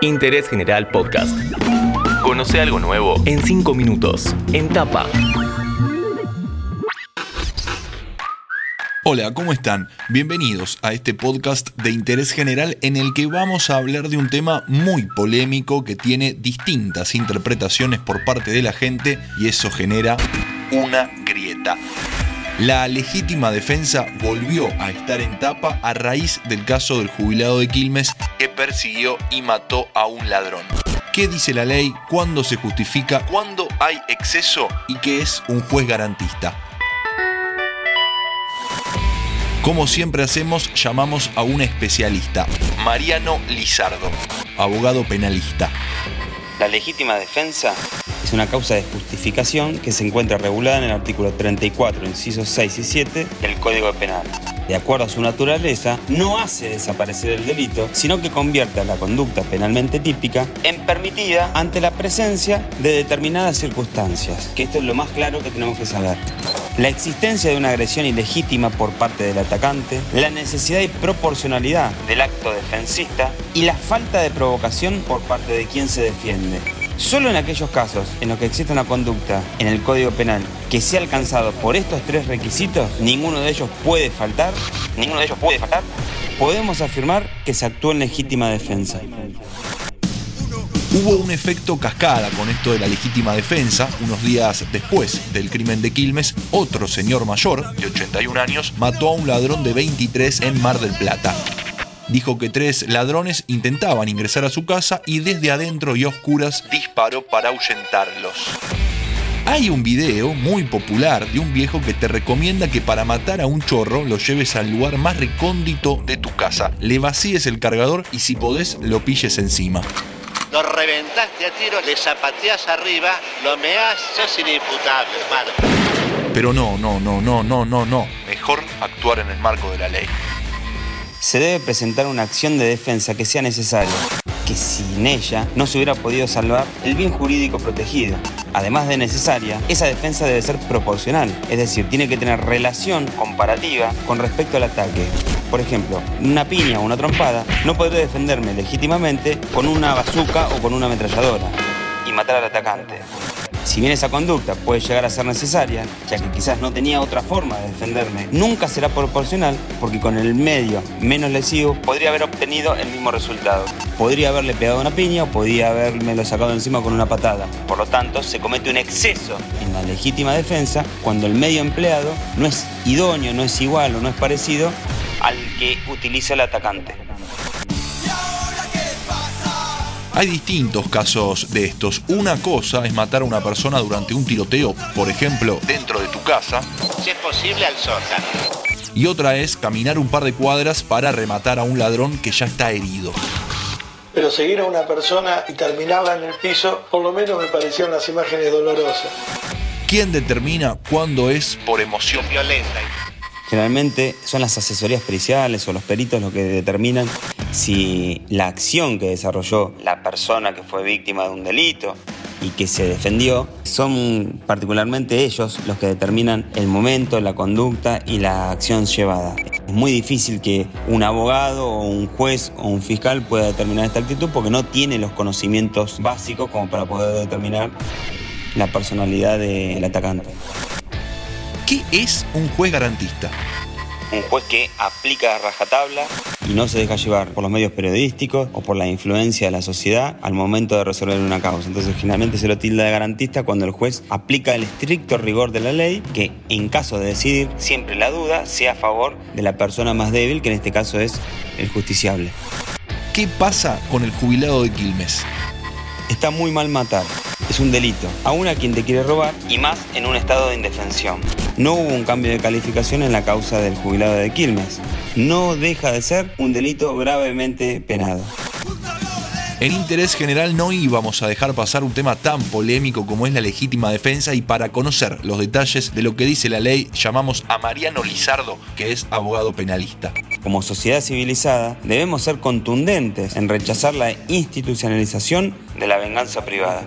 Interés General Podcast. Conoce algo nuevo en 5 minutos. En tapa. Hola, ¿cómo están? Bienvenidos a este podcast de interés general en el que vamos a hablar de un tema muy polémico que tiene distintas interpretaciones por parte de la gente y eso genera una grieta. La legítima defensa volvió a estar en tapa a raíz del caso del jubilado de Quilmes que persiguió y mató a un ladrón. ¿Qué dice la ley? ¿Cuándo se justifica? ¿Cuándo hay exceso? ¿Y qué es un juez garantista? Como siempre hacemos, llamamos a un especialista, Mariano Lizardo, abogado penalista. La legítima defensa es una causa de justificación que se encuentra regulada en el artículo 34, incisos 6 y 7 del Código Penal. De acuerdo a su naturaleza, no hace desaparecer el delito, sino que convierte a la conducta penalmente típica en permitida ante la presencia de determinadas circunstancias, que esto es lo más claro que tenemos que saber la existencia de una agresión ilegítima por parte del atacante, la necesidad y proporcionalidad del acto defensista y la falta de provocación por parte de quien se defiende. Solo en aquellos casos en los que existe una conducta en el Código Penal que sea alcanzado por estos tres requisitos, ninguno de ellos puede faltar, ninguno de ellos puede faltar, podemos afirmar que se actúa en legítima defensa. Hubo un efecto cascada con esto de la legítima defensa. Unos días después del crimen de Quilmes, otro señor mayor, de 81 años, mató a un ladrón de 23 en Mar del Plata. Dijo que tres ladrones intentaban ingresar a su casa y desde adentro y a oscuras disparó para ahuyentarlos. Hay un video muy popular de un viejo que te recomienda que para matar a un chorro lo lleves al lugar más recóndito de tu casa, le vacíes el cargador y si podés lo pilles encima lo reventaste a tiro, le zapateás arriba, lo meás, sos inimputable, hermano. Pero no, no, no, no, no, no, no. Mejor actuar en el marco de la ley. Se debe presentar una acción de defensa que sea necesaria, que sin ella no se hubiera podido salvar el bien jurídico protegido. Además de necesaria, esa defensa debe ser proporcional, es decir, tiene que tener relación comparativa con respecto al ataque. Por ejemplo, una piña o una trompada, no podré defenderme legítimamente con una bazuca o con una ametralladora y matar al atacante. Si bien esa conducta puede llegar a ser necesaria, ya que quizás no tenía otra forma de defenderme, nunca será proporcional porque con el medio menos lesivo podría haber obtenido el mismo resultado. Podría haberle pegado una piña o podría haberme lo sacado encima con una patada. Por lo tanto, se comete un exceso en la legítima defensa cuando el medio empleado no es idóneo, no es igual o no es parecido al que utiliza el atacante. Hay distintos casos de estos. Una cosa es matar a una persona durante un tiroteo, por ejemplo, dentro de tu casa. Si es posible, al sótano. Y otra es caminar un par de cuadras para rematar a un ladrón que ya está herido. Pero seguir a una persona y terminarla en el piso, por lo menos me parecieron las imágenes dolorosas. ¿Quién determina cuándo es por emoción violenta? Generalmente son las asesorías periciales o los peritos los que determinan si la acción que desarrolló la persona que fue víctima de un delito y que se defendió, son particularmente ellos los que determinan el momento, la conducta y la acción llevada. Es muy difícil que un abogado o un juez o un fiscal pueda determinar esta actitud porque no tiene los conocimientos básicos como para poder determinar la personalidad del atacante. ¿Qué es un juez garantista? Un juez que aplica a rajatabla y no se deja llevar por los medios periodísticos o por la influencia de la sociedad al momento de resolver una causa. Entonces, generalmente se lo tilda de garantista cuando el juez aplica el estricto rigor de la ley, que en caso de decidir siempre la duda sea a favor de la persona más débil, que en este caso es el justiciable. ¿Qué pasa con el jubilado de Quilmes? Está muy mal matar. Es un delito, aún a quien te quiere robar y más en un estado de indefensión. No hubo un cambio de calificación en la causa del jubilado de Quilmes. No deja de ser un delito gravemente penado. En interés general no íbamos a dejar pasar un tema tan polémico como es la legítima defensa y para conocer los detalles de lo que dice la ley llamamos a Mariano Lizardo, que es abogado penalista. Como sociedad civilizada debemos ser contundentes en rechazar la institucionalización de la venganza privada.